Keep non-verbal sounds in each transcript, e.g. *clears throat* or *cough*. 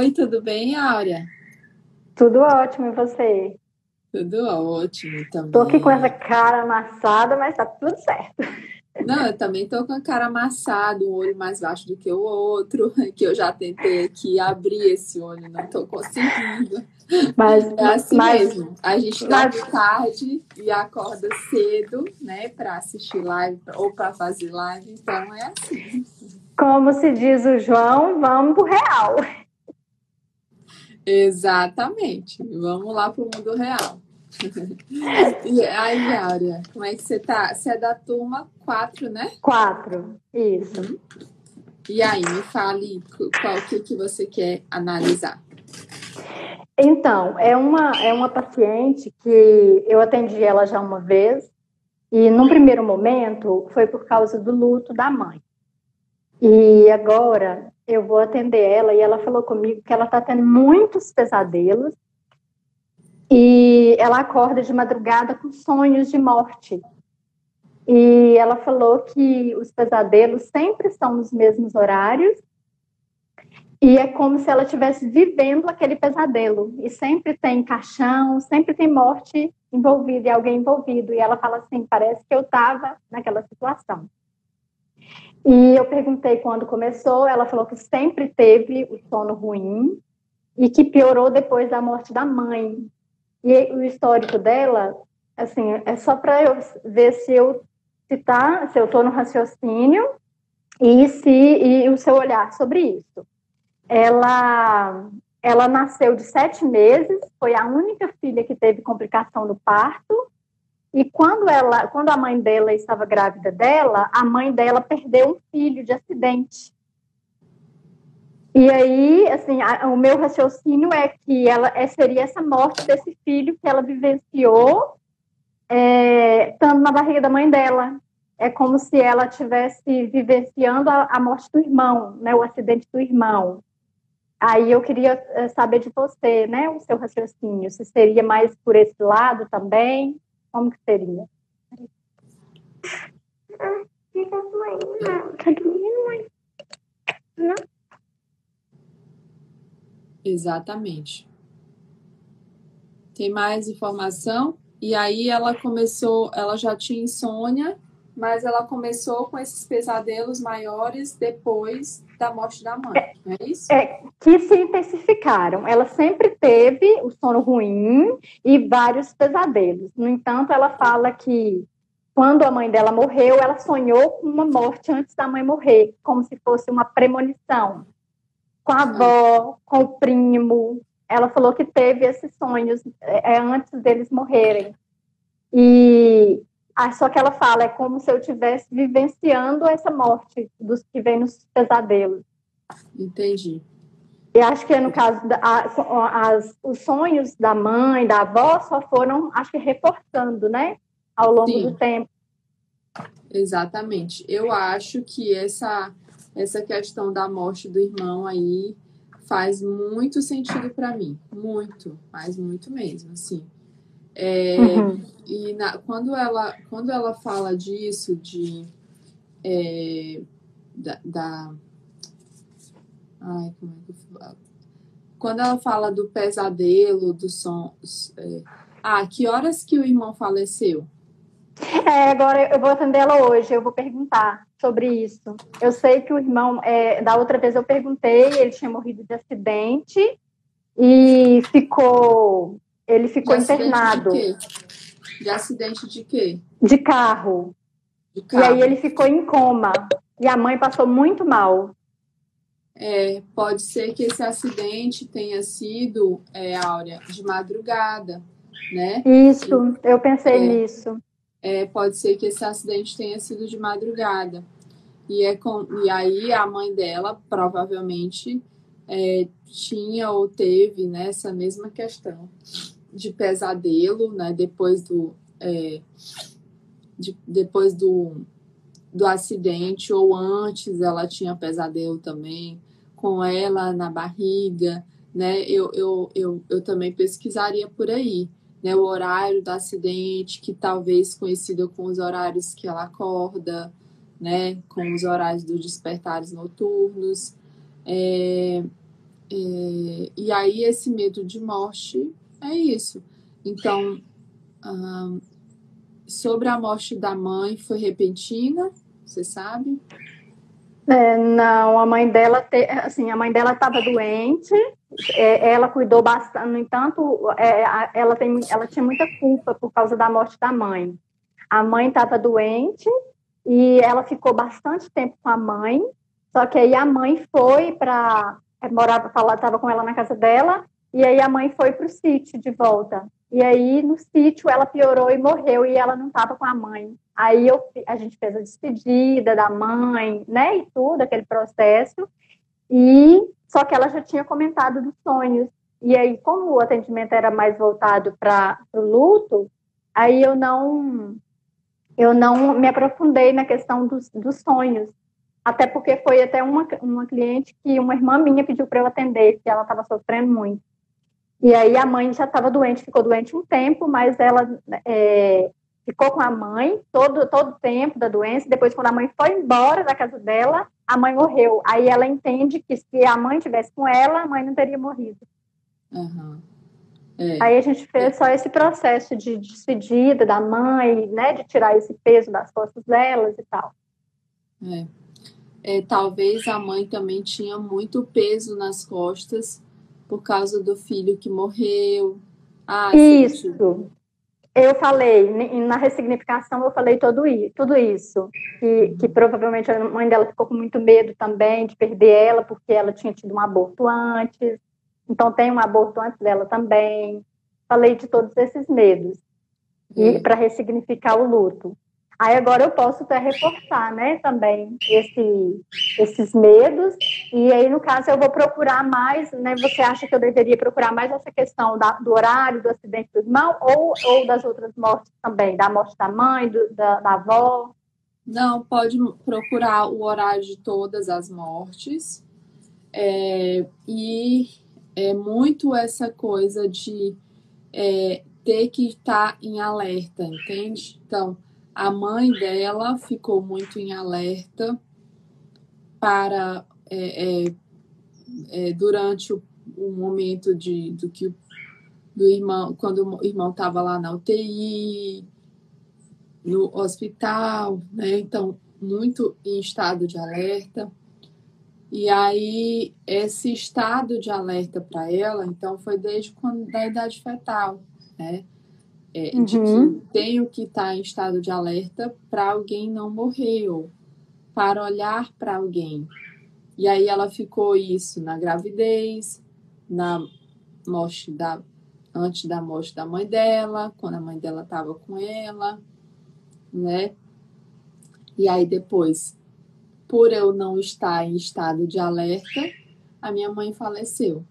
Oi, tudo bem, Áurea? Tudo ótimo, e você? Tudo ótimo também. Tô aqui com essa cara amassada, mas tá tudo certo. Não, eu também tô com a cara amassada, um olho mais baixo do que o outro, *laughs* que eu já tentei aqui abrir esse olho, não tô conseguindo. Mas é assim mas, mesmo. A gente mas... tarde e acorda cedo, né, para assistir live ou para fazer live, então é assim. Como se diz o João, vamos pro real. Exatamente. Vamos lá pro mundo real. *laughs* e aí, Áurea, como é que você tá? Você é da turma 4, né? 4, isso. Uhum. E aí, me fale qual que, que você quer analisar. Então, é uma, é uma paciente que eu atendi ela já uma vez, e num primeiro momento foi por causa do luto da mãe. E agora eu vou atender ela e ela falou comigo que ela está tendo muitos pesadelos e ela acorda de madrugada com sonhos de morte. E ela falou que os pesadelos sempre são nos mesmos horários e é como se ela estivesse vivendo aquele pesadelo. E sempre tem caixão, sempre tem morte envolvida e alguém envolvido. E ela fala assim: parece que eu estava naquela situação. E eu perguntei quando começou, ela falou que sempre teve o sono ruim e que piorou depois da morte da mãe. E o histórico dela, assim, é só para eu ver se eu se tá, se eu estou no raciocínio e se e o seu olhar sobre isso. Ela ela nasceu de sete meses, foi a única filha que teve complicação no parto e quando ela, quando a mãe dela estava grávida dela, a mãe dela perdeu um filho de acidente. E aí, assim, a, o meu raciocínio é que ela é, seria essa morte desse filho que ela vivenciou é, estando na barriga da mãe dela. É como se ela estivesse vivenciando a, a, morte do irmão, né, o acidente do irmão. Aí eu queria é, saber de você, né, o seu raciocínio, se seria mais por esse lado também. Como que seria? Exatamente. Tem mais informação? E aí ela começou, ela já tinha insônia, mas ela começou com esses pesadelos maiores depois da morte da mãe, é, não é isso? É, que se intensificaram. Ela sempre teve o sono ruim e vários pesadelos. No entanto, ela fala que quando a mãe dela morreu, ela sonhou com uma morte antes da mãe morrer, como se fosse uma premonição. Com a avó, com o primo. Ela falou que teve esses sonhos é, é antes deles morrerem. E ah, só que ela fala, é como se eu estivesse vivenciando essa morte dos que vem nos pesadelos. Entendi. E acho que no caso, da, as, os sonhos da mãe, da avó, só foram, acho que, reforçando, né? Ao longo Sim. do tempo. Exatamente. Eu acho que essa, essa questão da morte do irmão aí faz muito sentido para mim. Muito, faz muito mesmo, assim. É, uhum. E na, quando, ela, quando ela fala disso, de é, da, da, Ai, como é que eu? Quando ela fala do pesadelo, do som. É, ah, que horas que o irmão faleceu? É, agora eu vou atender ela hoje, eu vou perguntar sobre isso. Eu sei que o irmão, é, da outra vez eu perguntei, ele tinha morrido de acidente e ficou ele ficou de internado. De, de, acidente de quê? De carro. de carro. E aí ele ficou em coma. E a mãe passou muito mal. É, pode ser que esse acidente tenha sido, é, Áurea, de madrugada, né? Isso, eu pensei é, nisso. É, pode ser que esse acidente tenha sido de madrugada. E, é com, e aí a mãe dela provavelmente é, tinha ou teve né, essa mesma questão de pesadelo, né? Depois do é, de, depois do, do acidente ou antes ela tinha pesadelo também com ela na barriga, né? Eu, eu, eu, eu também pesquisaria por aí, né? O horário do acidente, que talvez coincida com os horários que ela acorda, né? Com os horários dos despertares noturnos. É, é, e aí esse medo de morte é isso. Então, sobre a morte da mãe, foi repentina, você sabe? É, não, a mãe dela, te, assim, a mãe dela estava doente, é, ela cuidou bastante, no entanto, é, ela, tem, ela tinha muita culpa por causa da morte da mãe. A mãe estava doente e ela ficou bastante tempo com a mãe, só que aí a mãe foi para é, morava, estava com ela na casa dela, e aí a mãe foi para o sítio de volta. E aí no sítio ela piorou e morreu e ela não estava com a mãe. Aí eu, a gente fez a despedida da mãe, né, e tudo aquele processo. E só que ela já tinha comentado dos sonhos. E aí, como o atendimento era mais voltado para o luto, aí eu não eu não me aprofundei na questão dos, dos sonhos. Até porque foi até uma, uma cliente que uma irmã minha pediu para eu atender, que ela estava sofrendo muito. E aí a mãe já estava doente, ficou doente um tempo, mas ela é, ficou com a mãe todo todo o tempo da doença. Depois, quando a mãe foi embora da casa dela, a mãe morreu. Aí ela entende que se a mãe tivesse com ela, a mãe não teria morrido. Uhum. É. Aí a gente fez só esse processo de despedida da mãe, né, de tirar esse peso das costas delas e tal. É é, talvez a mãe também tinha muito peso nas costas por causa do filho que morreu. Ah, isso. Eu falei, na ressignificação, eu falei todo, tudo isso. Que, que provavelmente a mãe dela ficou com muito medo também de perder ela, porque ela tinha tido um aborto antes. Então, tem um aborto antes dela também. Falei de todos esses medos. E para ressignificar o luto. Aí agora eu posso até reforçar, né, também esse, esses medos. E aí, no caso, eu vou procurar mais, né? Você acha que eu deveria procurar mais essa questão da, do horário do acidente do irmão ou, ou das outras mortes também, da morte da mãe, do, da, da avó? Não, pode procurar o horário de todas as mortes. É, e é muito essa coisa de é, ter que estar em alerta, entende? Então, a mãe dela ficou muito em alerta para é, é, é, durante o, o, momento de do que do irmão quando o irmão estava lá na UTI no hospital, né? Então muito em estado de alerta. E aí esse estado de alerta para ela, então foi desde quando da idade fetal, né? É, uhum. de que tenho que estar em estado de alerta para alguém não morrer ou para olhar para alguém. E aí ela ficou isso na gravidez, na morte da antes da morte da mãe dela, quando a mãe dela estava com ela, né? E aí depois, por eu não estar em estado de alerta, a minha mãe faleceu.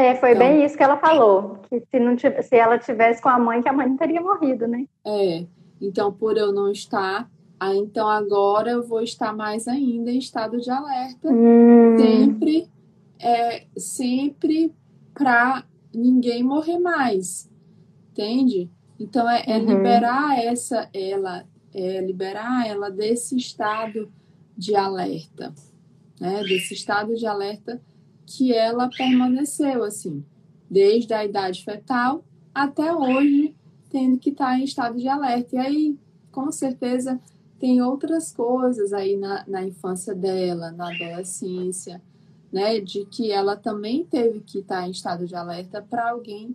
É, foi então, bem isso que ela falou, que se, não tivesse, se ela tivesse com a mãe, que a mãe não teria morrido, né? É, então por eu não estar, aí, então agora eu vou estar mais ainda em estado de alerta, hum. sempre, é, sempre para ninguém morrer mais, entende? Então é, é uhum. liberar essa, ela, é liberar ela desse estado de alerta, né? Desse estado de alerta que ela permaneceu assim, desde a idade fetal até hoje, tendo que estar em estado de alerta. E aí, com certeza, tem outras coisas aí na, na infância dela, na adolescência, né, de que ela também teve que estar em estado de alerta para alguém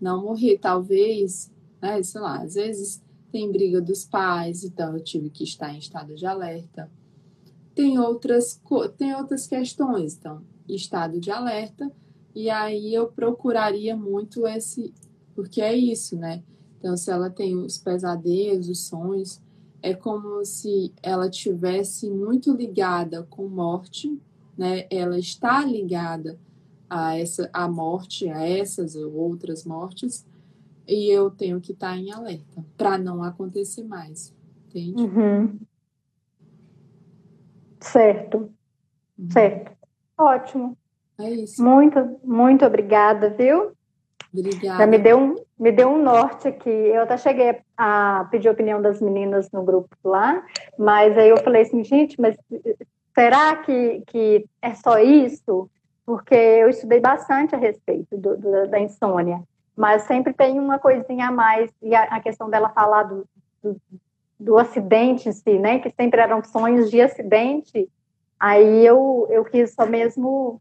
não morrer, talvez, né, sei lá, às vezes tem briga dos pais, então eu tive que estar em estado de alerta. Tem outras, tem outras questões, então estado de alerta, e aí eu procuraria muito esse, porque é isso, né? Então, se ela tem os pesadelos, os sonhos, é como se ela tivesse muito ligada com morte, né? Ela está ligada a essa a morte, a essas ou outras mortes, e eu tenho que estar em alerta para não acontecer mais, entende? Uhum. Certo, uhum. certo. Ótimo. É isso. Muito, muito obrigada, viu? Obrigada. Já me deu um, me deu um norte aqui. Eu até cheguei a pedir a opinião das meninas no grupo lá, mas aí eu falei assim, gente, mas será que, que é só isso? Porque eu estudei bastante a respeito do, do, da insônia, mas sempre tem uma coisinha a mais, e a, a questão dela falar do, do, do, acidente em si, né? Que sempre eram sonhos de acidente, aí eu, eu quis só mesmo,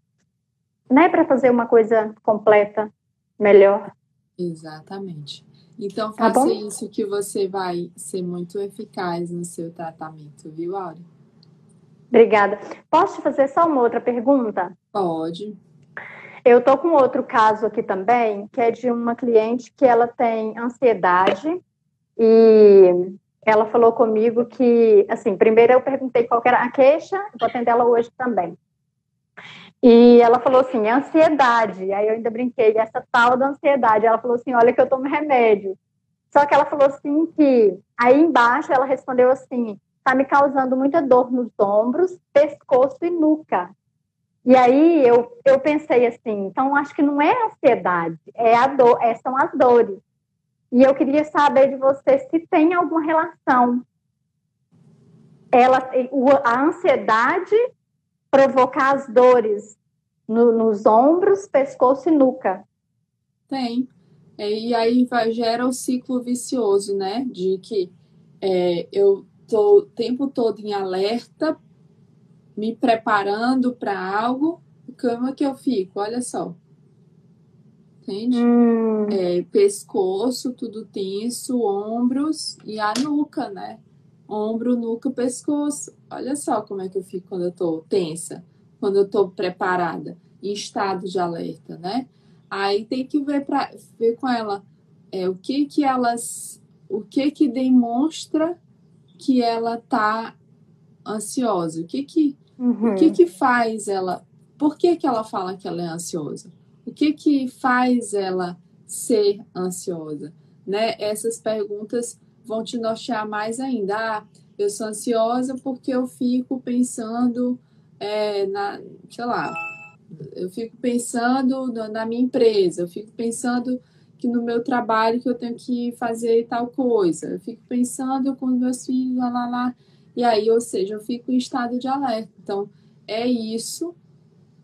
né, para fazer uma coisa completa, melhor. Exatamente. Então, faça tá isso que você vai ser muito eficaz no seu tratamento, viu, Áurea? Obrigada. Posso te fazer só uma outra pergunta? Pode. Eu tô com outro caso aqui também, que é de uma cliente que ela tem ansiedade e ela falou comigo que, assim, primeiro eu perguntei qual era a queixa, vou atender ela hoje também. E ela falou assim, ansiedade. Aí eu ainda brinquei, essa tal da ansiedade. Ela falou assim, olha que eu tomo remédio. Só que ela falou assim que aí embaixo ela respondeu assim, tá me causando muita dor nos ombros, pescoço e nuca. E aí eu, eu pensei assim, então acho que não é ansiedade, é a dor, é, são as dores. E eu queria saber de você se tem alguma relação. Ela, a ansiedade provocar as dores no, nos ombros, pescoço e nuca. Tem. É, e aí gera o ciclo vicioso, né? De que é, eu tô o tempo todo em alerta, me preparando para algo, como é que eu fico? Olha só. Entende? Hum. É, pescoço, tudo tenso, ombros e a nuca, né? ombro, nuca, pescoço. Olha só como é que eu fico quando eu tô tensa, quando eu tô preparada, em estado de alerta, né? Aí tem que ver para ver com ela é, o que que elas, o que que demonstra que ela tá ansiosa, o que que uhum. o que que faz ela, por que que ela fala que ela é ansiosa? Que que faz ela ser ansiosa, né? Essas perguntas vão te nortear mais ainda. Ah, eu sou ansiosa porque eu fico pensando é, na, sei lá, eu fico pensando na minha empresa, eu fico pensando que no meu trabalho que eu tenho que fazer tal coisa, eu fico pensando com meus filhos, lá, lá, lá. E aí, ou seja, eu fico em estado de alerta. Então, é isso,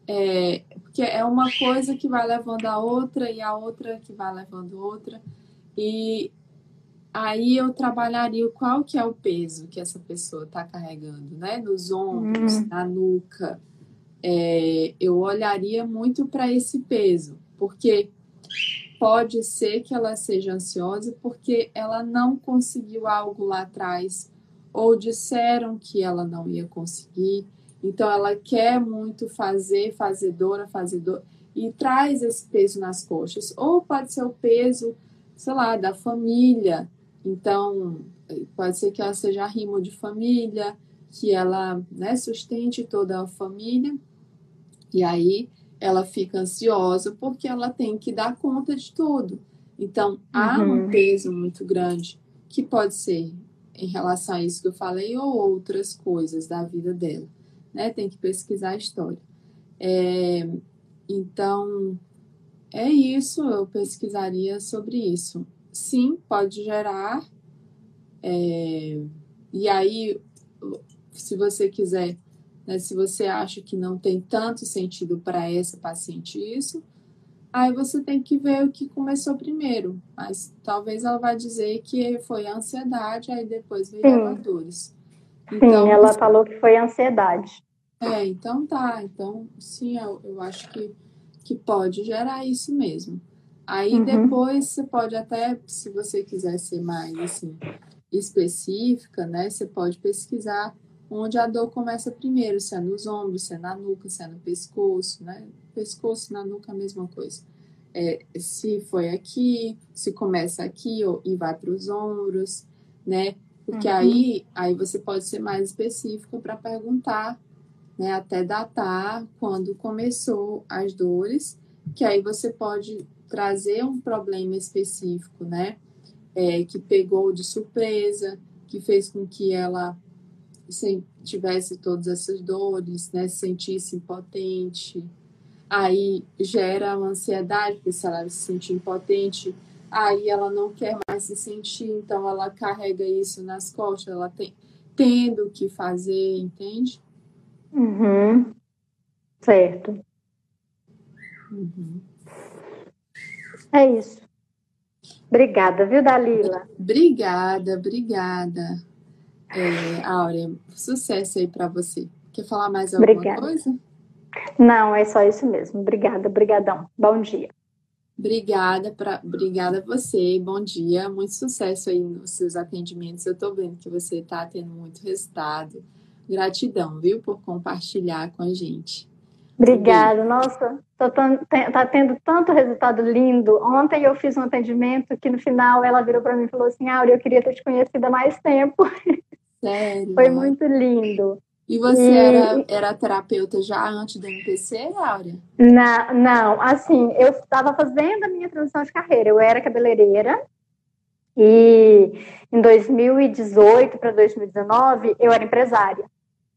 é, porque é uma coisa que vai levando a outra e a outra que vai levando outra. E aí eu trabalharia qual que é o peso que essa pessoa está carregando, né? Nos ombros, hum. na nuca. É, eu olharia muito para esse peso, porque pode ser que ela seja ansiosa porque ela não conseguiu algo lá atrás, ou disseram que ela não ia conseguir, então ela quer muito fazer, fazedora, fazedora, e traz esse peso nas coxas. Ou pode ser o peso, sei lá, da família, então, pode ser que ela seja rimo de família, que ela né, sustente toda a família, e aí ela fica ansiosa porque ela tem que dar conta de tudo. Então, há um uhum. peso muito grande que pode ser em relação a isso que eu falei ou outras coisas da vida dela. Né? Tem que pesquisar a história. É, então, é isso, eu pesquisaria sobre isso sim, pode gerar. É, e aí, se você quiser, né, se você acha que não tem tanto sentido para essa paciente isso, aí você tem que ver o que começou primeiro. Mas talvez ela vai dizer que foi a ansiedade, aí depois veio as dores. Então, sim, ela falou que foi ansiedade. É, então tá. Então, sim, eu, eu acho que, que pode gerar isso mesmo. Aí uhum. depois você pode até, se você quiser ser mais assim, específica, né? Você pode pesquisar onde a dor começa primeiro, se é nos ombros, se é na nuca, se é no pescoço, né? Pescoço, na nuca, a mesma coisa. É, se foi aqui, se começa aqui ou, e vai para os ombros, né? Porque uhum. aí, aí você pode ser mais específica para perguntar, né? Até datar quando começou as dores, que aí você pode trazer um problema específico, né? É, que pegou de surpresa, que fez com que ela tivesse todas essas dores, né? Se sentisse impotente. Aí gera uma ansiedade, porque se ela se sentir impotente, aí ela não quer mais se sentir, então ela carrega isso nas costas, ela tem tendo que fazer, entende? Uhum. Certo. Uhum. É isso. Obrigada, viu, Dalila? Obrigada, obrigada. É, Áurea, sucesso aí para você. Quer falar mais alguma obrigada. coisa? Não, é só isso mesmo. Obrigada, brigadão. Bom dia. Obrigada, pra, obrigada a você, bom dia, muito sucesso aí nos seus atendimentos. Eu estou vendo que você está tendo muito resultado. Gratidão, viu, por compartilhar com a gente. Obrigada, nossa, está tendo tanto resultado lindo. Ontem eu fiz um atendimento que no final ela virou para mim e falou assim: Áurea, eu queria ter te conhecido há mais tempo. *laughs* Sério? Foi muito lindo. E você e... Era, era terapeuta já antes do MPC, Áurea? Não, não, assim, eu estava fazendo a minha transição de carreira. Eu era cabeleireira e em 2018 para 2019 eu era empresária.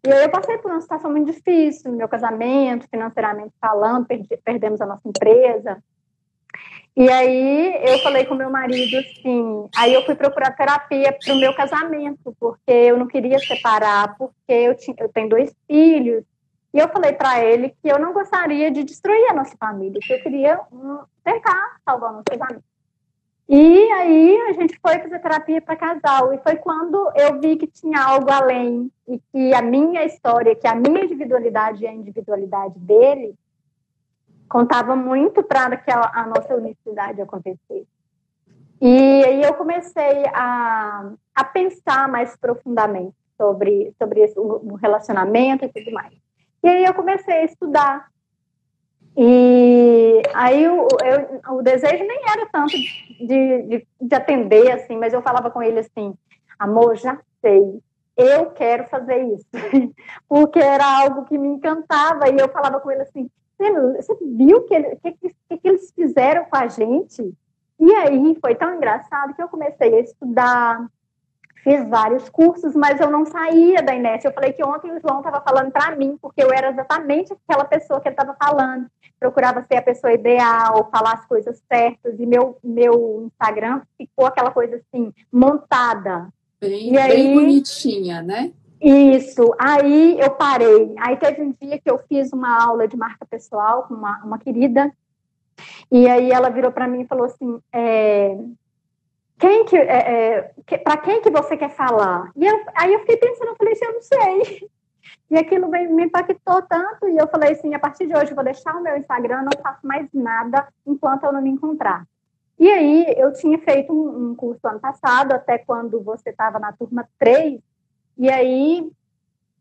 E aí eu passei por uma situação muito difícil no meu casamento, financeiramente falando, perdi, perdemos a nossa empresa. E aí eu falei com meu marido assim, aí eu fui procurar terapia para o meu casamento, porque eu não queria separar, porque eu, tinha, eu tenho dois filhos. E eu falei para ele que eu não gostaria de destruir a nossa família, que eu queria um, tentar salvar o nosso casamento. E aí a gente foi fazer terapia para casal. E foi quando eu vi que tinha algo além e que a minha história, que a minha individualidade e a individualidade dele contava muito para que a, a, nossa unicidade acontecesse. E aí eu comecei a, a pensar mais profundamente sobre, sobre esse, o relacionamento e tudo mais. E aí eu comecei a estudar. E aí o, eu, o desejo nem era tanto de, de, de atender, assim, mas eu falava com ele assim, amor, já sei, eu quero fazer isso. *laughs* Porque era algo que me encantava. E eu falava com ele assim, você viu o que, que, que, que eles fizeram com a gente? E aí foi tão engraçado que eu comecei a estudar, fiz vários cursos, mas eu não saía da Inés. Eu falei que ontem o João estava falando para mim, porque eu era exatamente aquela pessoa que ele estava falando. Procurava ser a pessoa ideal, falar as coisas certas, e meu, meu Instagram ficou aquela coisa assim, montada. Bem, e aí, bem bonitinha, né? Isso. Aí eu parei. Aí teve um dia que eu fiz uma aula de marca pessoal com uma, uma querida, e aí ela virou para mim e falou assim: é, quem que, é, é, para quem que você quer falar? E eu, aí eu fiquei pensando, eu falei assim, eu não sei. *laughs* E aquilo me, me impactou tanto, e eu falei assim, a partir de hoje eu vou deixar o meu Instagram, não faço mais nada enquanto eu não me encontrar. E aí eu tinha feito um, um curso ano passado, até quando você estava na turma 3, e aí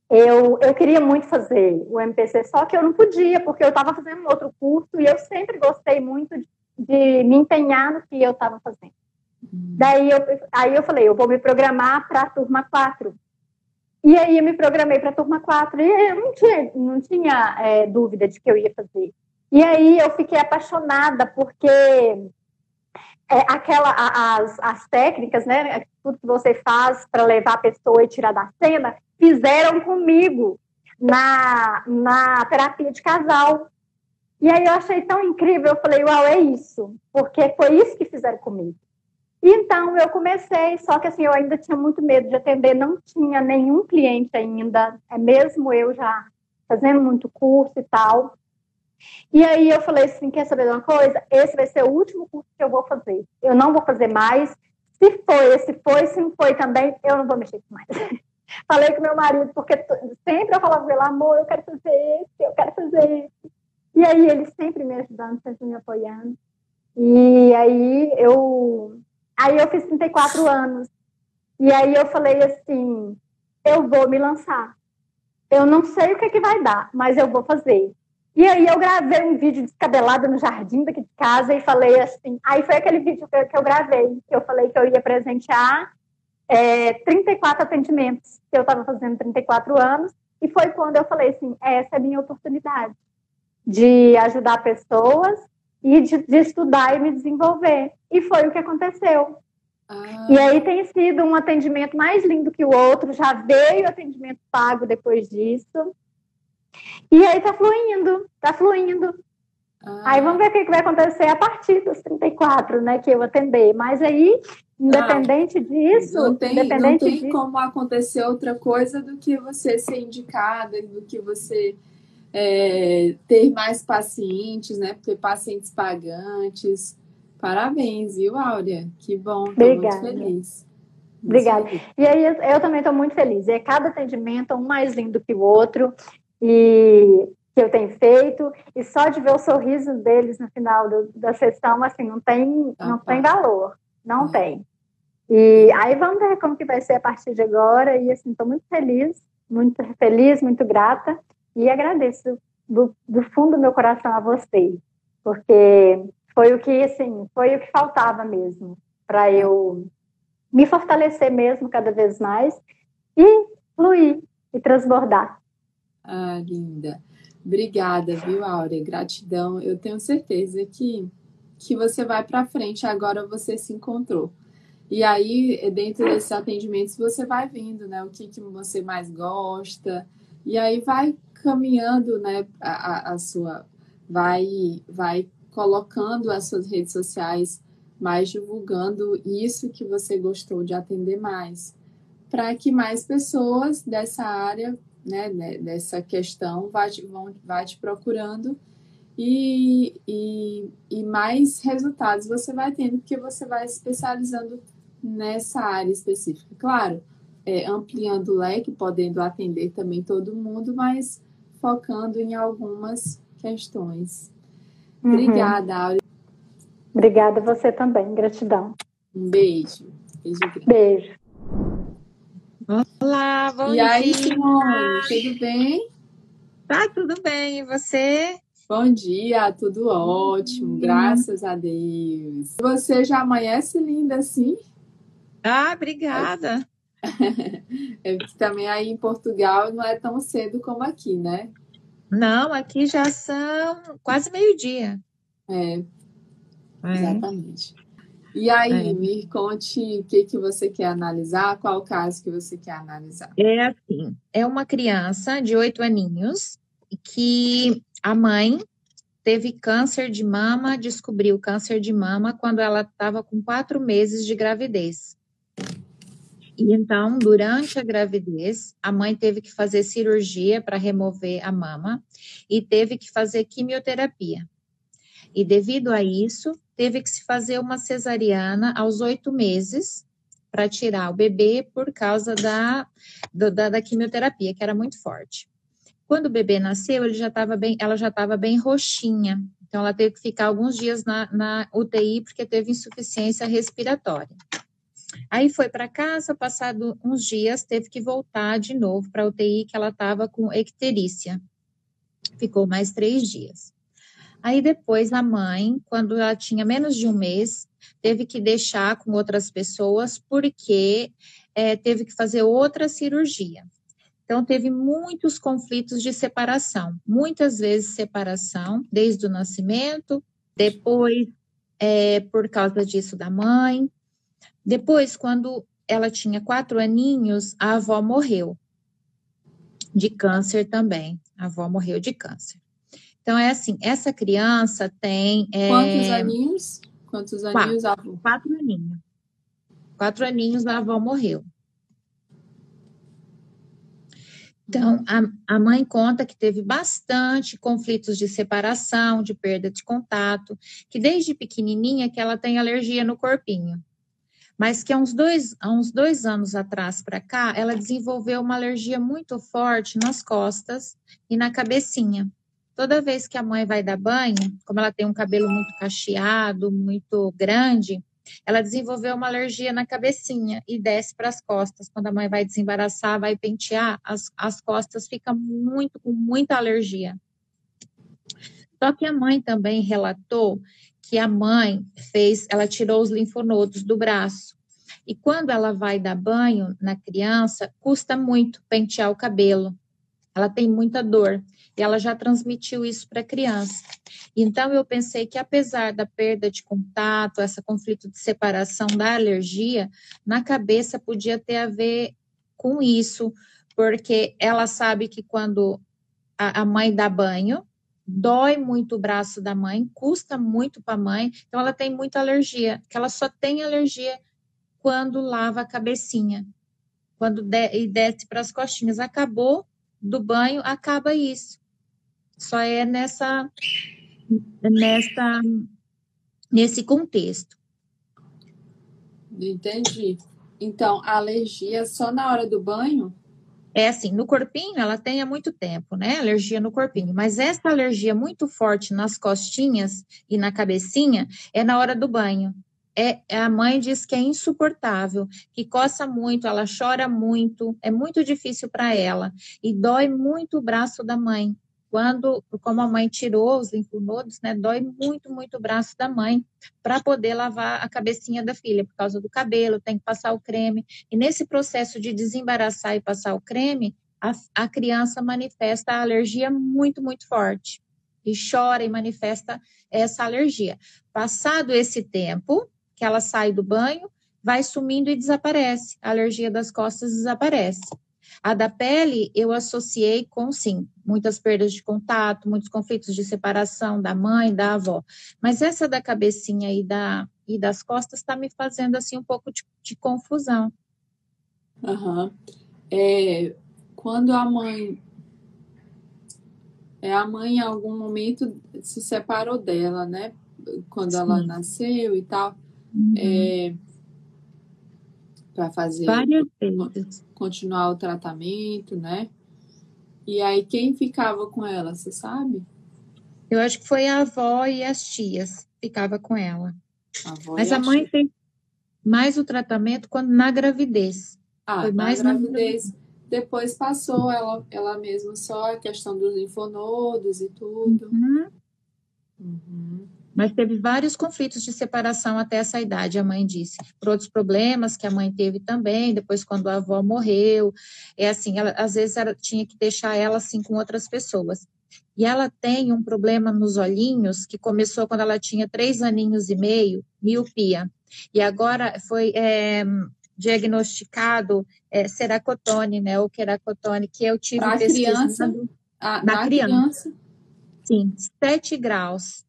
eu, eu queria muito fazer o MPC, só que eu não podia, porque eu estava fazendo um outro curso e eu sempre gostei muito de, de me empenhar no que eu estava fazendo. Uhum. Daí eu, aí eu falei, eu vou me programar para a turma 4. E aí eu me programei para a turma 4 e eu não tinha, não tinha é, dúvida de que eu ia fazer. E aí eu fiquei apaixonada, porque é, aquela, as, as técnicas, né, tudo que você faz para levar a pessoa e tirar da cena, fizeram comigo na, na terapia de casal. E aí eu achei tão incrível, eu falei, uau, é isso, porque foi isso que fizeram comigo. Então eu comecei, só que assim, eu ainda tinha muito medo de atender, não tinha nenhum cliente ainda, é mesmo eu já fazendo muito curso e tal. E aí eu falei assim, quer saber de uma coisa? Esse vai ser o último curso que eu vou fazer. Eu não vou fazer mais. Se foi, se foi, se não foi também, eu não vou mexer mais. *laughs* Falei com meu marido, porque sempre eu falava com ele, amor, eu quero fazer esse, eu quero fazer esse. E aí ele sempre me ajudando, sempre me apoiando. E aí eu, aí eu fiz 34 anos. E aí eu falei assim, eu vou me lançar. Eu não sei o que, é que vai dar, mas eu vou fazer. E aí eu gravei um vídeo descabelado no jardim daqui de casa e falei assim. Aí foi aquele vídeo que, que eu gravei, que eu falei que eu ia presentear é, 34 atendimentos, que eu estava fazendo 34 anos, e foi quando eu falei assim: essa é a minha oportunidade de ajudar pessoas e de, de estudar e me desenvolver. E foi o que aconteceu. Ah. E aí tem sido um atendimento mais lindo que o outro, já veio atendimento pago depois disso. E aí tá fluindo, tá fluindo. Ah. Aí vamos ver o que vai acontecer a partir dos 34, né, que eu atender. Mas aí Independente ah, disso, não tem, independente não tem disso, como acontecer outra coisa do que você ser indicada, do que você é, ter mais pacientes, né? Ter pacientes pagantes. Parabéns, viu, Áurea? Que bom, estou muito feliz. Obrigada. E aí eu, eu também estou muito feliz. É cada atendimento um mais lindo que o outro. E que eu tenho feito, e só de ver o sorriso deles no final do, da sessão, assim, não tem, ah, não tá. tem valor, não é. tem. E aí vamos ver como que vai ser a partir de agora, e assim, estou muito feliz, muito feliz, muito grata, e agradeço do, do fundo do meu coração a vocês, porque foi o que, assim, foi o que faltava mesmo, para eu me fortalecer mesmo cada vez mais, e fluir, e transbordar. Ah, linda. Obrigada, viu, Áurea? Gratidão. Eu tenho certeza que, que você vai para frente. Agora você se encontrou. E aí, dentro desses atendimentos, você vai vendo, né? O que, que você mais gosta. E aí vai caminhando, né? A, a sua... Vai, vai colocando as suas redes sociais mais divulgando isso que você gostou de atender mais, para que mais pessoas dessa área né, né, dessa questão vai te, vão, vai te procurando e, e, e mais resultados você vai tendo, porque você vai especializando nessa área específica. Claro, é, ampliando o leque, podendo atender também todo mundo, mas focando em algumas questões. Uhum. Obrigada, Áurea. Obrigada você também, gratidão. Um beijo. Beijo. Beijo. Olá, bom e dia. E aí, Simone, tudo bem? Tá, tudo bem. E você? Bom dia, tudo ótimo, graças a Deus. Você já amanhece linda assim? Ah, obrigada. *laughs* É que também aí em Portugal não é tão cedo como aqui, né? Não, aqui já são quase meio-dia. É, é, exatamente. E aí, é. me conte o que, que você quer analisar, qual o caso que você quer analisar. É assim, é uma criança de oito aninhos que a mãe teve câncer de mama, descobriu câncer de mama quando ela estava com quatro meses de gravidez. E então, durante a gravidez, a mãe teve que fazer cirurgia para remover a mama e teve que fazer quimioterapia. E devido a isso, teve que se fazer uma cesariana aos oito meses para tirar o bebê por causa da, da, da, quimioterapia, que era muito forte. Quando o bebê nasceu, ele já bem, ela já estava bem roxinha, então ela teve que ficar alguns dias na, na UTI porque teve insuficiência respiratória. Aí foi para casa, passado uns dias, teve que voltar de novo para a UTI, que ela estava com icterícia. Ficou mais três dias. Aí depois a mãe, quando ela tinha menos de um mês, teve que deixar com outras pessoas porque é, teve que fazer outra cirurgia. Então teve muitos conflitos de separação, muitas vezes separação desde o nascimento, depois é, por causa disso da mãe, depois quando ela tinha quatro aninhos, a avó morreu de câncer também. A avó morreu de câncer. Então, é assim, essa criança tem... É, Quantos aninhos? Quantos aninhos quatro, a avó? Quatro aninhos. Quatro aninhos a avó morreu. Então, a, a mãe conta que teve bastante conflitos de separação, de perda de contato, que desde pequenininha que ela tem alergia no corpinho. Mas que há uns dois, há uns dois anos atrás para cá, ela desenvolveu uma alergia muito forte nas costas e na cabecinha. Toda vez que a mãe vai dar banho, como ela tem um cabelo muito cacheado, muito grande, ela desenvolveu uma alergia na cabecinha e desce para as costas. Quando a mãe vai desembaraçar, vai pentear, as, as costas ficam muito com muita alergia. Só que a mãe também relatou que a mãe fez, ela tirou os linfonodos do braço. E quando ela vai dar banho na criança, custa muito pentear o cabelo. Ela tem muita dor ela já transmitiu isso para a criança. Então, eu pensei que, apesar da perda de contato, esse conflito de separação da alergia, na cabeça podia ter a ver com isso, porque ela sabe que quando a, a mãe dá banho, dói muito o braço da mãe, custa muito para a mãe, então ela tem muita alergia, que ela só tem alergia quando lava a cabecinha, quando de, e desce para as costinhas. Acabou do banho, acaba isso. Só é nessa, nessa, nesse contexto. Entendi. Então, a alergia é só na hora do banho? É assim, no corpinho ela tem há muito tempo, né? Alergia no corpinho. Mas essa alergia muito forte nas costinhas e na cabecinha é na hora do banho. É, a mãe diz que é insuportável, que coça muito, ela chora muito, é muito difícil para ela e dói muito o braço da mãe quando, como a mãe tirou os linfonodos, né, dói muito, muito o braço da mãe para poder lavar a cabecinha da filha, por causa do cabelo, tem que passar o creme. E nesse processo de desembaraçar e passar o creme, a, a criança manifesta a alergia muito, muito forte. E chora e manifesta essa alergia. Passado esse tempo, que ela sai do banho, vai sumindo e desaparece. A alergia das costas desaparece. A da pele eu associei com, sim, muitas perdas de contato, muitos conflitos de separação da mãe, da avó. Mas essa da cabecinha e, da, e das costas está me fazendo, assim, um pouco de, de confusão. Uhum. É, quando a mãe... É, a mãe, em algum momento, se separou dela, né? Quando sim. ela nasceu e tal. Uhum. É, para fazer várias vezes continuar o tratamento, né? E aí quem ficava com ela, você sabe? Eu acho que foi a avó e as tias ficava com ela. A Mas a, a mãe tia. fez mais o tratamento quando na gravidez. Ah, foi mais na gravidez. Na... Depois passou ela, ela mesma só a questão dos linfonodos e tudo. Uhum. Uhum. Mas teve vários conflitos de separação até essa idade, a mãe disse. Por outros problemas que a mãe teve também, depois quando a avó morreu. É assim, ela, às vezes ela tinha que deixar ela assim com outras pessoas. E ela tem um problema nos olhinhos que começou quando ela tinha três aninhos e meio, miopia. E agora foi é, diagnosticado é, ceracotone, né, ou queracotone, que eu tive pra criança, a, na, na criança. criança. Sim, sete graus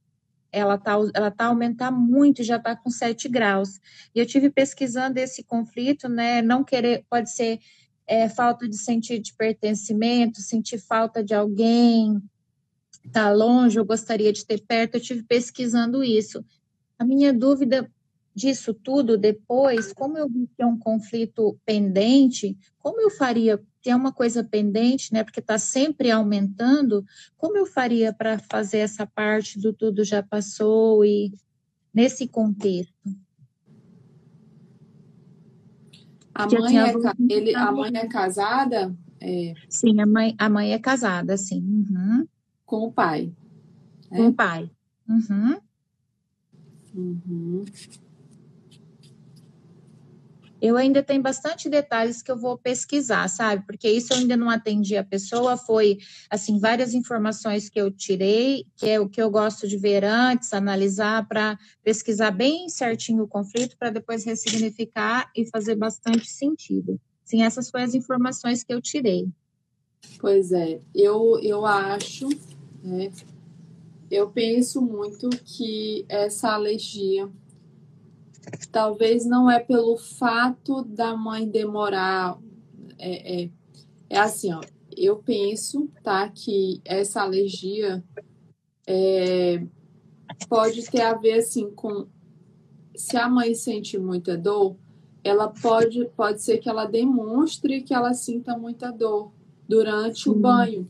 ela tá, ela tá aumentar muito, já está com 7 graus. E eu tive pesquisando esse conflito, né? Não querer, pode ser é, falta de sentir de pertencimento, sentir falta de alguém, tá longe, eu gostaria de ter perto. Eu tive pesquisando isso. A minha dúvida disso tudo depois, como eu vi que é um conflito pendente, como eu faria se é uma coisa pendente, né, porque está sempre aumentando, como eu faria para fazer essa parte do tudo já passou e nesse contexto? A mãe, é, ele, a mãe é casada? É... Sim, a mãe, a mãe é casada, sim. Uhum. Com o pai? Com é? o pai. Uhum. Uhum eu ainda tenho bastante detalhes que eu vou pesquisar, sabe? Porque isso eu ainda não atendi a pessoa, foi, assim, várias informações que eu tirei, que é o que eu gosto de ver antes, analisar, para pesquisar bem certinho o conflito, para depois ressignificar e fazer bastante sentido. Sim, essas foram as informações que eu tirei. Pois é, eu, eu acho, né, eu penso muito que essa alergia talvez não é pelo fato da mãe demorar. É, é, é assim, ó, eu penso, tá, que essa alergia é, pode ter a ver, assim, com... Se a mãe sente muita dor, ela pode, pode ser que ela demonstre que ela sinta muita dor durante o banho.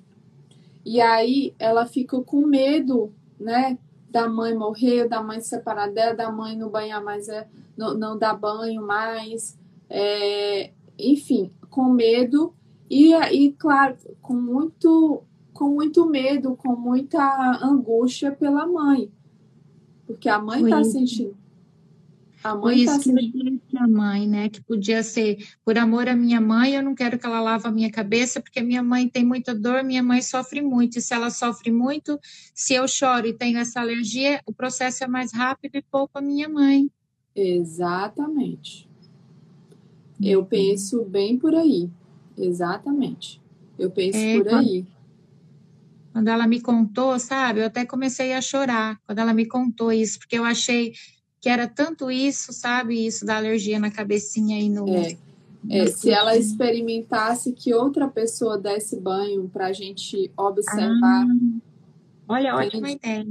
E aí ela fica com medo, né, da mãe morrer, da mãe se separar dela, da mãe não banhar mais, é, não, não dar banho mais, é, enfim, com medo. E, e, claro, com muito, com muito medo, com muita angústia pela mãe, porque a mãe está sentindo a mãe Foi isso tá que eu disse à mãe, né? Que podia ser por amor à minha mãe, eu não quero que ela lave a minha cabeça, porque minha mãe tem muita dor, minha mãe sofre muito. E se ela sofre muito, se eu choro e tenho essa alergia, o processo é mais rápido e poupa a minha mãe. Exatamente. Eu uhum. penso bem por aí. Exatamente. Eu penso é, por aí. Quando ela me contou, sabe, eu até comecei a chorar quando ela me contou isso, porque eu achei que era tanto isso, sabe? Isso da alergia na cabecinha e no. É. É, se ela experimentasse que outra pessoa desse banho para a gente observar. Ah, olha, ótima ideia.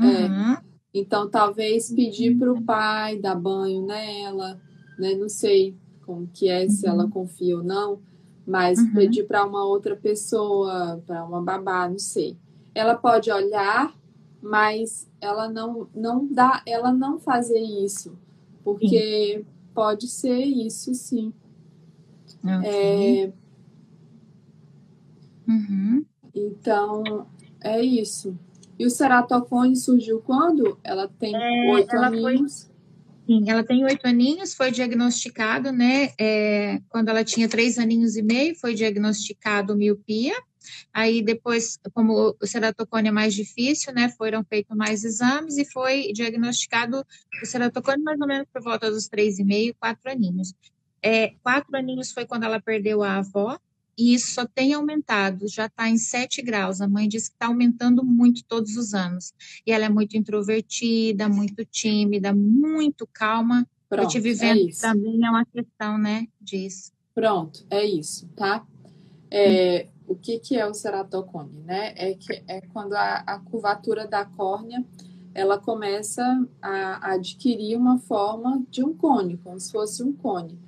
É. Uhum. Então, talvez pedir para o pai dar banho nela, né? Não sei como que é, se ela uhum. confia ou não, mas uhum. pedir para uma outra pessoa, para uma babá, não sei. Ela pode olhar, mas ela não, não dá, ela não fazer isso, porque sim. pode ser isso, sim. Okay. É... Uhum. Então, é isso. E o ceratocone surgiu quando? Ela tem é, oito é, aninhos. Foi... Sim, ela tem oito aninhos, foi diagnosticado, né? É, quando ela tinha três aninhos e meio, foi diagnosticado miopia. Aí depois, como o ceratocone é mais difícil, né? Foram feitos mais exames e foi diagnosticado o ceratocone mais ou menos por volta dos três e meio, quatro aninhos. É, quatro aninhos foi quando ela perdeu a avó, e isso só tem aumentado, já está em 7 graus. A mãe diz que está aumentando muito todos os anos. E ela é muito introvertida, muito tímida, muito calma. Pronto, Eu te vivendo é também é uma questão, né, disso. Pronto, é isso, tá? É, o que, que é o ceratocone, né? É, que, é quando a, a curvatura da córnea ela começa a adquirir uma forma de um cone, como se fosse um cone.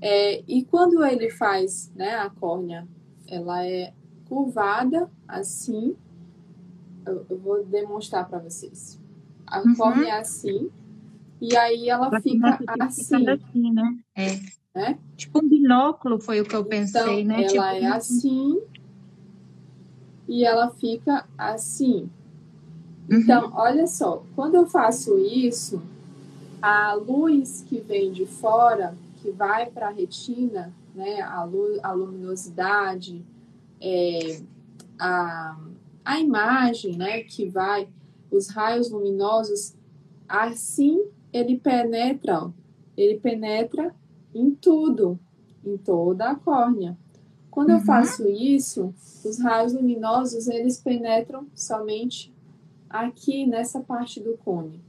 É, e quando ele faz, né, a córnea, ela é curvada assim. Eu, eu vou demonstrar para vocês. A uhum. córnea é assim. E aí ela, fica assim. assim né? É. Né? Tipo um binóculo foi o que eu pensei, então, né? Ela tipo... é assim. E ela fica assim. Uhum. Então, olha só, quando eu faço isso, a luz que vem de fora que vai para a retina, né, a, a luminosidade, é, a, a imagem, né, que vai, os raios luminosos, assim ele penetra, ele penetra em tudo, em toda a córnea. Quando uhum. eu faço isso, os raios luminosos eles penetram somente aqui nessa parte do cone.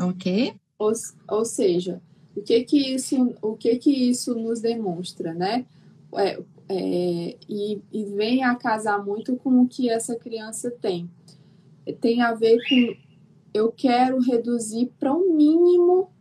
Ok. Ou, ou seja, o que que isso, o que que isso nos demonstra, né? É, é, e, e vem a casar muito com o que essa criança tem. Tem a ver com eu quero reduzir para o um mínimo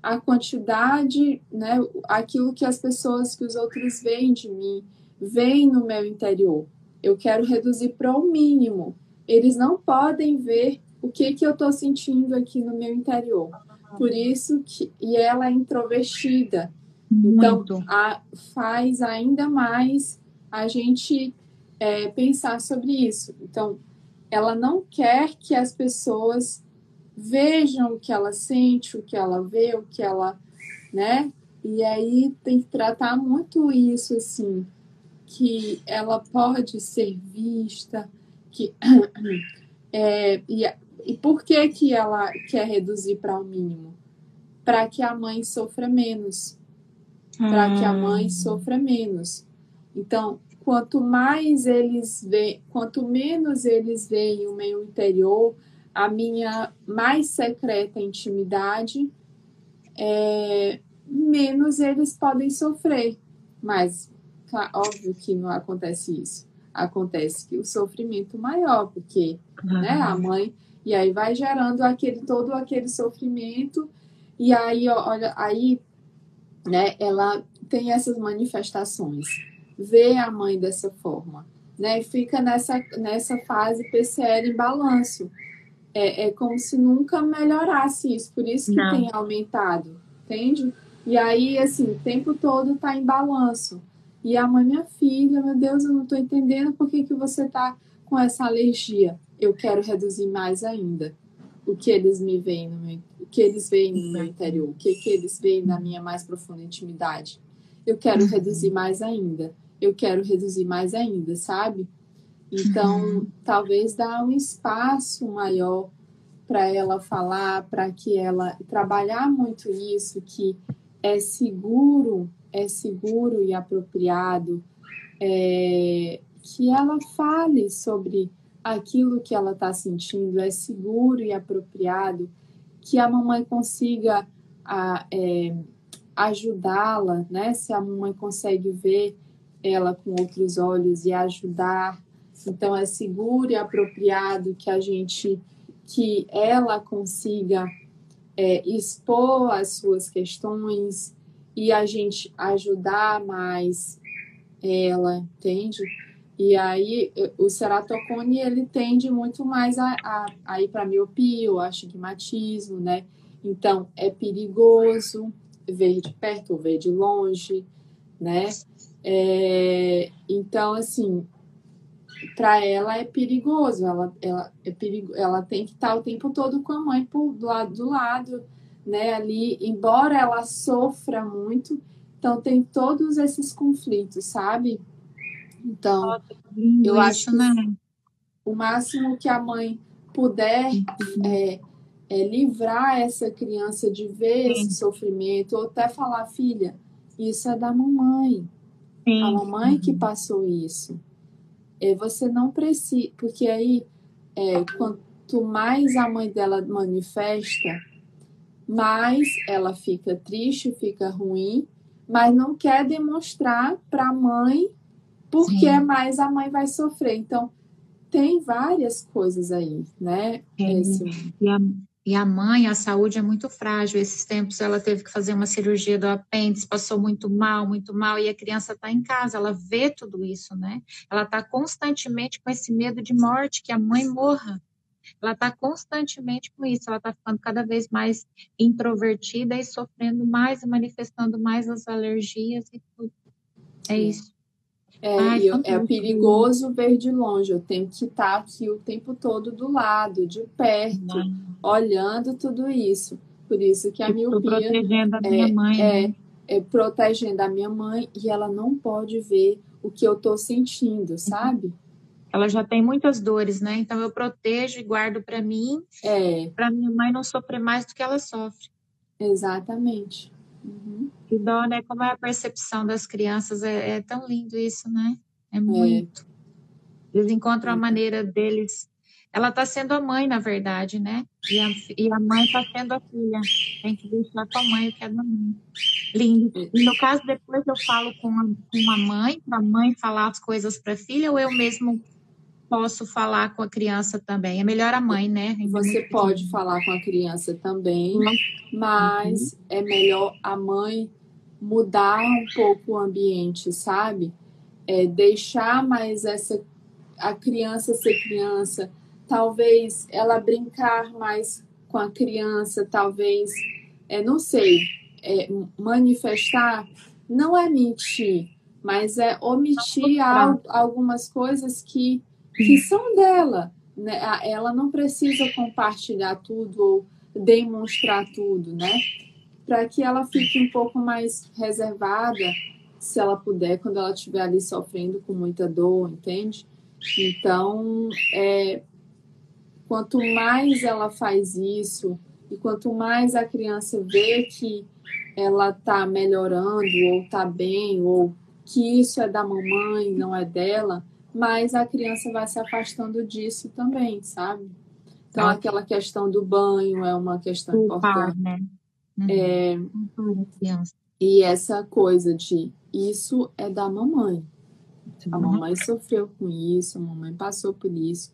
a quantidade, né, aquilo que as pessoas, que os outros veem de mim, veem no meu interior. Eu quero reduzir para o mínimo. Eles não podem ver o que, que eu estou sentindo aqui no meu interior. Por isso que e ela é introvertida. Então, Muito. Então, a, faz ainda mais a gente é, pensar sobre isso. Então, ela não quer que as pessoas vejam o que ela sente, o que ela vê, o que ela, né? E aí tem que tratar muito isso assim, que ela pode ser vista, que *clears throat* é, e e por que, que ela quer reduzir para o um mínimo? Para que a mãe sofra menos. Para que a mãe hum. sofra menos. Então, quanto mais eles veem, quanto menos eles veem o meu interior, a minha mais secreta intimidade, é, menos eles podem sofrer. Mas, óbvio que não acontece isso. Acontece que o sofrimento maior, porque uhum. né, a mãe e aí vai gerando aquele todo aquele sofrimento. E aí, olha, aí, né, ela tem essas manifestações. Vê a mãe dessa forma, né? Fica nessa nessa fase PCL em balanço. É, é como se nunca melhorasse isso, por isso que Não. tem aumentado, entende? E aí, assim, o tempo todo tá em balanço. E a mãe, minha filha, meu Deus, eu não tô entendendo por que, que você tá com essa alergia eu quero reduzir mais ainda o que eles me veem no meu, o que eles veem no meu interior, o que, que eles veem na minha mais profunda intimidade. Eu quero uhum. reduzir mais ainda. Eu quero reduzir mais ainda, sabe? Então, uhum. talvez dar um espaço maior para ela falar, para que ela trabalhar muito isso, que é seguro, é seguro e apropriado, é, que ela fale sobre aquilo que ela está sentindo é seguro e apropriado, que a mamãe consiga é, ajudá-la, né? Se a mamãe consegue ver ela com outros olhos e ajudar. Então é seguro e apropriado que a gente que ela consiga é, expor as suas questões e a gente ajudar mais ela, entende? E aí o ceratocone ele tende muito mais a, a, a ir para miopia ou astigmatismo, né? Então é perigoso ver de perto ou ver de longe, né? É, então assim, para ela é perigoso, ela, ela, é perigo, ela tem que estar o tempo todo com a mãe por, do lado do lado, né? Ali, embora ela sofra muito, então tem todos esses conflitos, sabe? Então, Nossa, eu acho que né? o máximo que a mãe puder uhum. é, é, livrar essa criança de ver Sim. esse sofrimento, ou até falar, filha, isso é da mamãe. Sim. A mamãe que uhum. passou isso. É, você não precisa, porque aí, é, quanto mais a mãe dela manifesta, mais ela fica triste, fica ruim, mas não quer demonstrar para a mãe porque Sim. mais a mãe vai sofrer. Então, tem várias coisas aí, né? Esse... E, a, e a mãe, a saúde é muito frágil. Esses tempos ela teve que fazer uma cirurgia do apêndice, passou muito mal, muito mal, e a criança está em casa, ela vê tudo isso, né? Ela está constantemente com esse medo de morte, que a mãe morra. Ela está constantemente com isso, ela está ficando cada vez mais introvertida e sofrendo mais e manifestando mais as alergias e tudo. É isso. É, Ai, eu, é perigoso ver de longe. Eu tenho que estar aqui o tempo todo do lado, de perto, Não. olhando tudo isso. Por isso que a eu miopia protegendo a minha é, mãe, é, né? é, protegendo a minha mãe e ela não pode ver o que eu estou sentindo, sabe? Ela já tem muitas dores, né? Então eu protejo e guardo para mim, é. para minha mãe não sofrer mais do que ela sofre. Exatamente. Uhum. Que dó, né? Como é a percepção das crianças, é, é tão lindo isso, né? É, é. muito. É. Eles encontram a maneira deles. Ela está sendo a mãe, na verdade, né? E a, e a mãe está sendo a filha. Tem que deixar com a mãe o que é da mãe. Lindo. E no caso, depois eu falo com a, com a mãe, para a mãe falar as coisas para a filha, ou eu mesmo posso falar com a criança também? É melhor a mãe, né? Você pode falar com a criança também, uhum. mas uhum. é melhor a mãe mudar um pouco o ambiente, sabe? É deixar mais essa a criança ser criança, talvez ela brincar mais com a criança, talvez, é, não sei, é, manifestar não é mentir, mas é omitir algumas coisas que que são dela. Né? Ela não precisa compartilhar tudo ou demonstrar tudo, né? Para que ela fique um pouco mais reservada, se ela puder, quando ela estiver ali sofrendo com muita dor, entende? Então, é, quanto mais ela faz isso, e quanto mais a criança vê que ela está melhorando, ou está bem, ou que isso é da mamãe, não é dela, mas a criança vai se afastando disso também, sabe? Então, aquela questão do banho é uma questão o importante. Par, né? Uhum. É, uhum. e essa coisa de isso é da mamãe. A mamãe sofreu com isso, a mamãe passou por isso,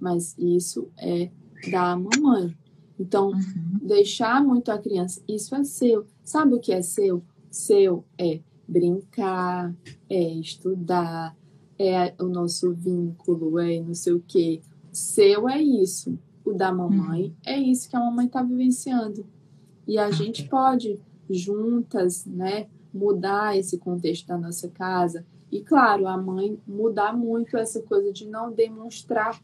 mas isso é da mamãe. Então, uhum. deixar muito a criança, isso é seu. Sabe o que é seu? Seu é brincar, é estudar, é o nosso vínculo, é não sei o quê. Seu é isso. O da mamãe uhum. é isso que a mamãe está vivenciando. E a gente pode, juntas, né, mudar esse contexto da nossa casa. E, claro, a mãe mudar muito essa coisa de não demonstrar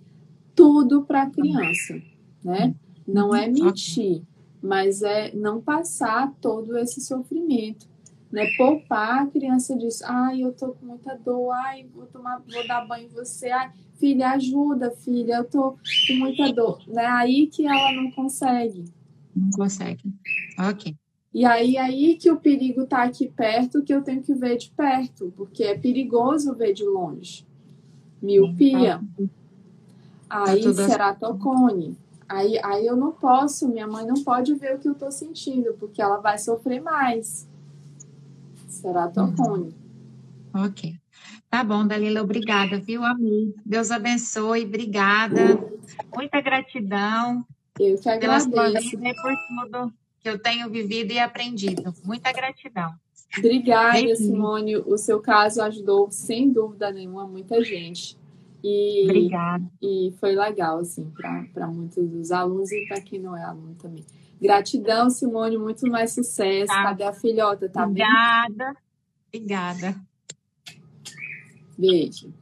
tudo para a criança, né? Não é uhum. mentir, mas é não passar todo esse sofrimento né? Poupar a criança disso. Ai, eu tô com muita dor. Ai, vou tomar, vou dar banho em você. Ai, filha, ajuda, filha. Eu tô com muita dor. Né? Aí que ela não consegue. Não consegue. Ok. E aí, aí que o perigo tá aqui perto, que eu tenho que ver de perto, porque é perigoso ver de longe. Miopia. Tá aí, tá ceratocone. Aí, aí eu não posso, minha mãe não pode ver o que eu tô sentindo, porque ela vai sofrer mais. Será tão uhum. Ok. Tá bom, Dalila, obrigada, viu, amigo? Deus abençoe, obrigada. Muita gratidão. Eu que agradeço. Pela sua vida e por tudo que eu tenho vivido e aprendido. Muita gratidão. Obrigada, Simone. O seu caso ajudou, sem dúvida nenhuma, muita gente. E, Obrigada. E foi legal, assim, para muitos dos alunos e para quem não é aluno também. Gratidão, Simone, muito mais sucesso. Tá. Cadê a filhota? Tá Obrigada. Bem? Obrigada. Beijo.